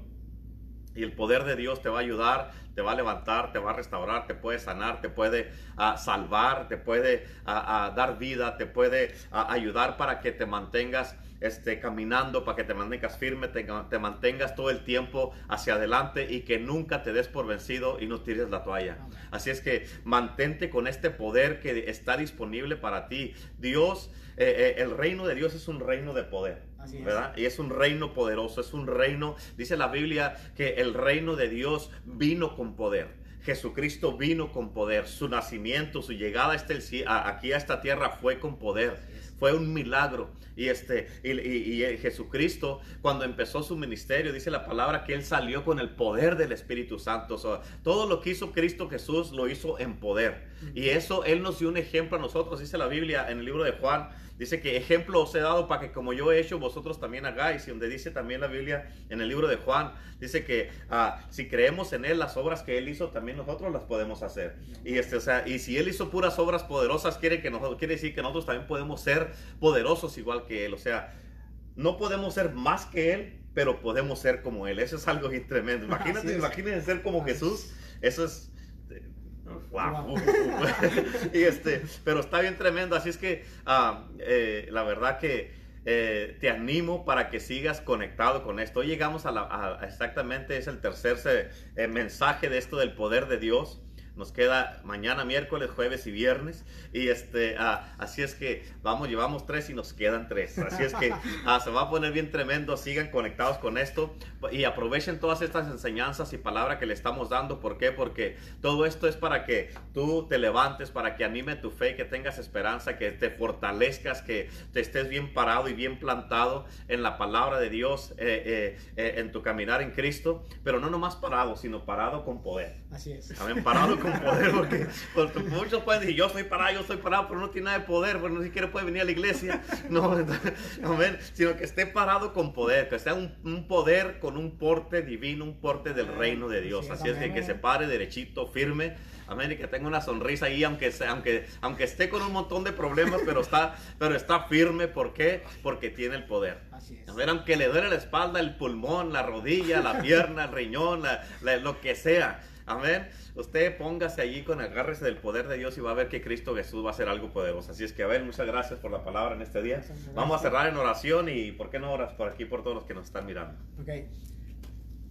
y el poder de Dios te va a ayudar, te va a levantar, te va a restaurar, te puede sanar, te puede uh, salvar, te puede uh, dar vida, te puede ayudar para que te mantengas este, caminando, para que te mantengas firme, te, te, mantengas todo el tiempo hacia adelante y que nunca te des por vencido y no tires la toalla. Así es que mantente con este poder que está disponible para ti. Dios, eh, eh, el reino de Dios es un reino de poder. ¿Verdad? Y es un reino poderoso, es un reino, dice la Biblia, que el reino de Dios vino con poder. Jesucristo vino con poder. Su nacimiento, su llegada aquí a esta tierra fue con poder. Fue un milagro. Y, este, y, y- y Jesucristo, cuando empezó su ministerio, dice la palabra que Él salió con el poder del Espíritu Santo. O sea, todo lo que hizo Cristo Jesús lo hizo en poder. Y eso Él nos dio un ejemplo a nosotros, dice la Biblia en el libro de Juan. Dice que ejemplo os he dado para que como yo he hecho, vosotros también hagáis. Y donde dice también la Biblia en el libro de Juan, dice que ah, si creemos en Él, las obras que Él hizo, también nosotros las podemos hacer. Y, este, o sea, y si Él hizo puras obras poderosas, quiere, que nosotros, quiere decir que nosotros también podemos ser poderosos igual que Él. O sea, no podemos ser más que Él, pero podemos ser como Él. Eso es algo bien tremendo. Imagínate, imagínense ser como Jesús. Eso es... Wow. Wow. y este, pero está bien tremendo. Así es que ah, eh, la verdad que eh, te animo para que sigas conectado con esto. Hoy llegamos a, la, a- exactamente, es el tercer eh, mensaje de esto del poder de Dios. Nos queda mañana, miércoles, jueves y viernes. Y este, ah, así es que vamos, llevamos tres y nos quedan tres. Así es que ah, se va a poner bien tremendo. Sigan conectados con esto y aprovechen todas estas enseñanzas y palabras que le estamos dando. ¿Por qué? Porque todo esto es para que tú te levantes, para que anime tu fe, que tengas esperanza, que te fortalezcas, que te estés bien parado y bien plantado en la palabra de Dios, eh, eh, eh, en tu caminar en Cristo. Pero no nomás parado, sino parado con poder. Así es. Amén, parado con poder, porque, porque muchos pueden decir, yo estoy parado, yo estoy parado, pero no tiene nada de poder, porque no siquiera puede venir a la iglesia. No, entonces, amén, sino que esté parado con poder, que sea un, un poder con un porte divino, un porte del reino de Dios. Así es, Así es que, amén. que se pare derechito, firme. Amén, y que tenga una sonrisa ahí, aunque, sea- aunque, aunque esté con un montón de problemas, pero está, pero está firme. ¿Por qué? Porque tiene el poder. Así es. A ver, aunque le duele la espalda, el pulmón, la rodilla, la pierna, el riñón, la- la- lo que sea. Amén. Usted póngase allí con agárrese del poder de Dios y va a ver que Cristo Jesús va a hacer algo poderoso. Así es que, a ver, muchas gracias por la palabra en este día. Vamos a cerrar en oración y, ¿por qué no oras por aquí por todos los que nos están mirando? Ok.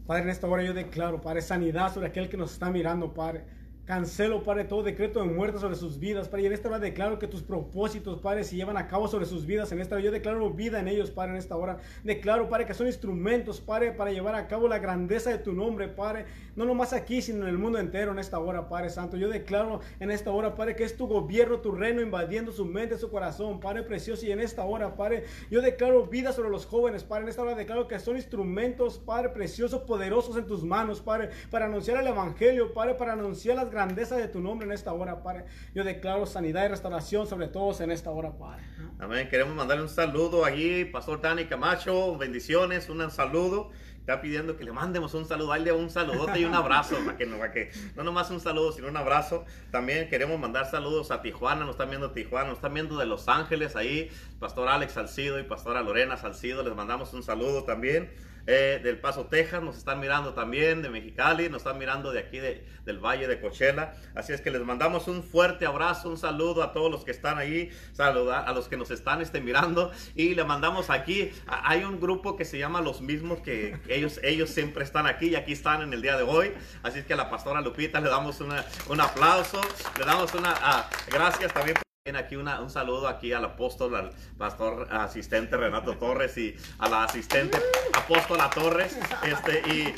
Padre, en esta hora yo declaro, Padre, sanidad sobre aquel que nos está mirando, Padre. Cancelo, Padre, todo decreto de muerte sobre sus vidas, Padre. Y en esta hora declaro que tus propósitos, Padre, se llevan a cabo sobre sus vidas. En esta hora yo declaro vida en ellos, Padre, en esta hora. Declaro, Padre, que son instrumentos, Padre, para llevar a cabo la grandeza de tu nombre, Padre. No nomás aquí, sino en el mundo entero en esta hora, Padre Santo. Yo declaro en esta hora, Padre, que es tu gobierno, tu reino invadiendo su mente, su corazón, Padre precioso. Y en esta hora, Padre, yo declaro vida sobre los jóvenes, Padre. En esta hora declaro que son instrumentos, Padre precioso, poderosos en tus manos, Padre, para anunciar el Evangelio, Padre, para anunciar las grandezas de tu nombre en esta hora, Padre. Yo declaro sanidad y restauración sobre todos en esta hora, Padre. Amén. Queremos mandarle un saludo allí, Pastor Dani Camacho. Bendiciones, un saludo. Está pidiendo que le mandemos un saludo, dale un saludote y un abrazo, para que, para que no nomás un saludo, sino un abrazo. También queremos mandar saludos a Tijuana, nos están viendo Tijuana, nos están viendo de Los Ángeles ahí, Pastor Alex Salcido y Pastora Lorena Salcido, les mandamos un saludo también. Eh, del Paso, Texas, nos están mirando también, de Mexicali, nos están mirando de aquí de- del Valle de Coachella. Así es que les mandamos un fuerte abrazo, un saludo a todos los que están ahí, saludar a los que nos están este, mirando y le mandamos aquí, hay un grupo que se llama Los Mismos, que ellos, ellos siempre están aquí y aquí están en el día de hoy. Así es que a la pastora Lupita le damos una- un aplauso, le damos una ah, gracias también. Bien, aquí una- un saludo aquí al apóstol, al pastor asistente Renato Torres y a la asistente apóstola Torres este, y,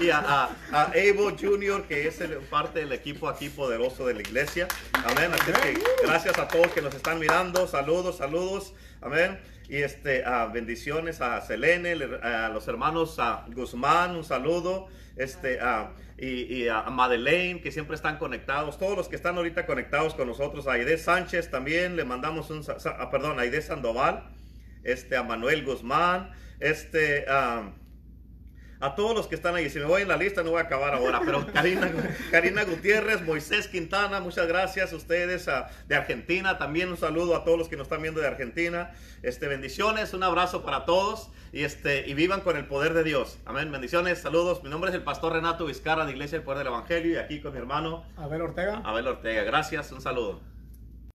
y a, a, a Evo Jr., que es el- parte del equipo aquí poderoso de la iglesia. Amén. Así que gracias a todos que nos están mirando. Saludos, saludos. Amén. Y este, bendiciones a Selene, le- a los hermanos a Guzmán, un saludo. Este, y, y a Madeleine, que siempre están conectados. Todos los que están ahorita conectados con nosotros. A Aide Sánchez también le mandamos un, sa- ah, perdón, a Aide Sandoval. Este, a Manuel Guzmán. Este, a todos los que están ahí. Si me voy en la lista no voy a acabar ahora, pero Karina, Karina Gutiérrez, Moisés Quintana, muchas gracias a ustedes a- de Argentina. También un saludo a todos los que nos están viendo de Argentina. Este, bendiciones, un abrazo para todos y, este, y vivan con el poder de Dios. Amén, bendiciones, saludos. Mi nombre es el pastor Renato Vizcarra de Iglesia del Poder del Evangelio y aquí con mi hermano Abel Ortega. Abel Ortega. Gracias, un saludo.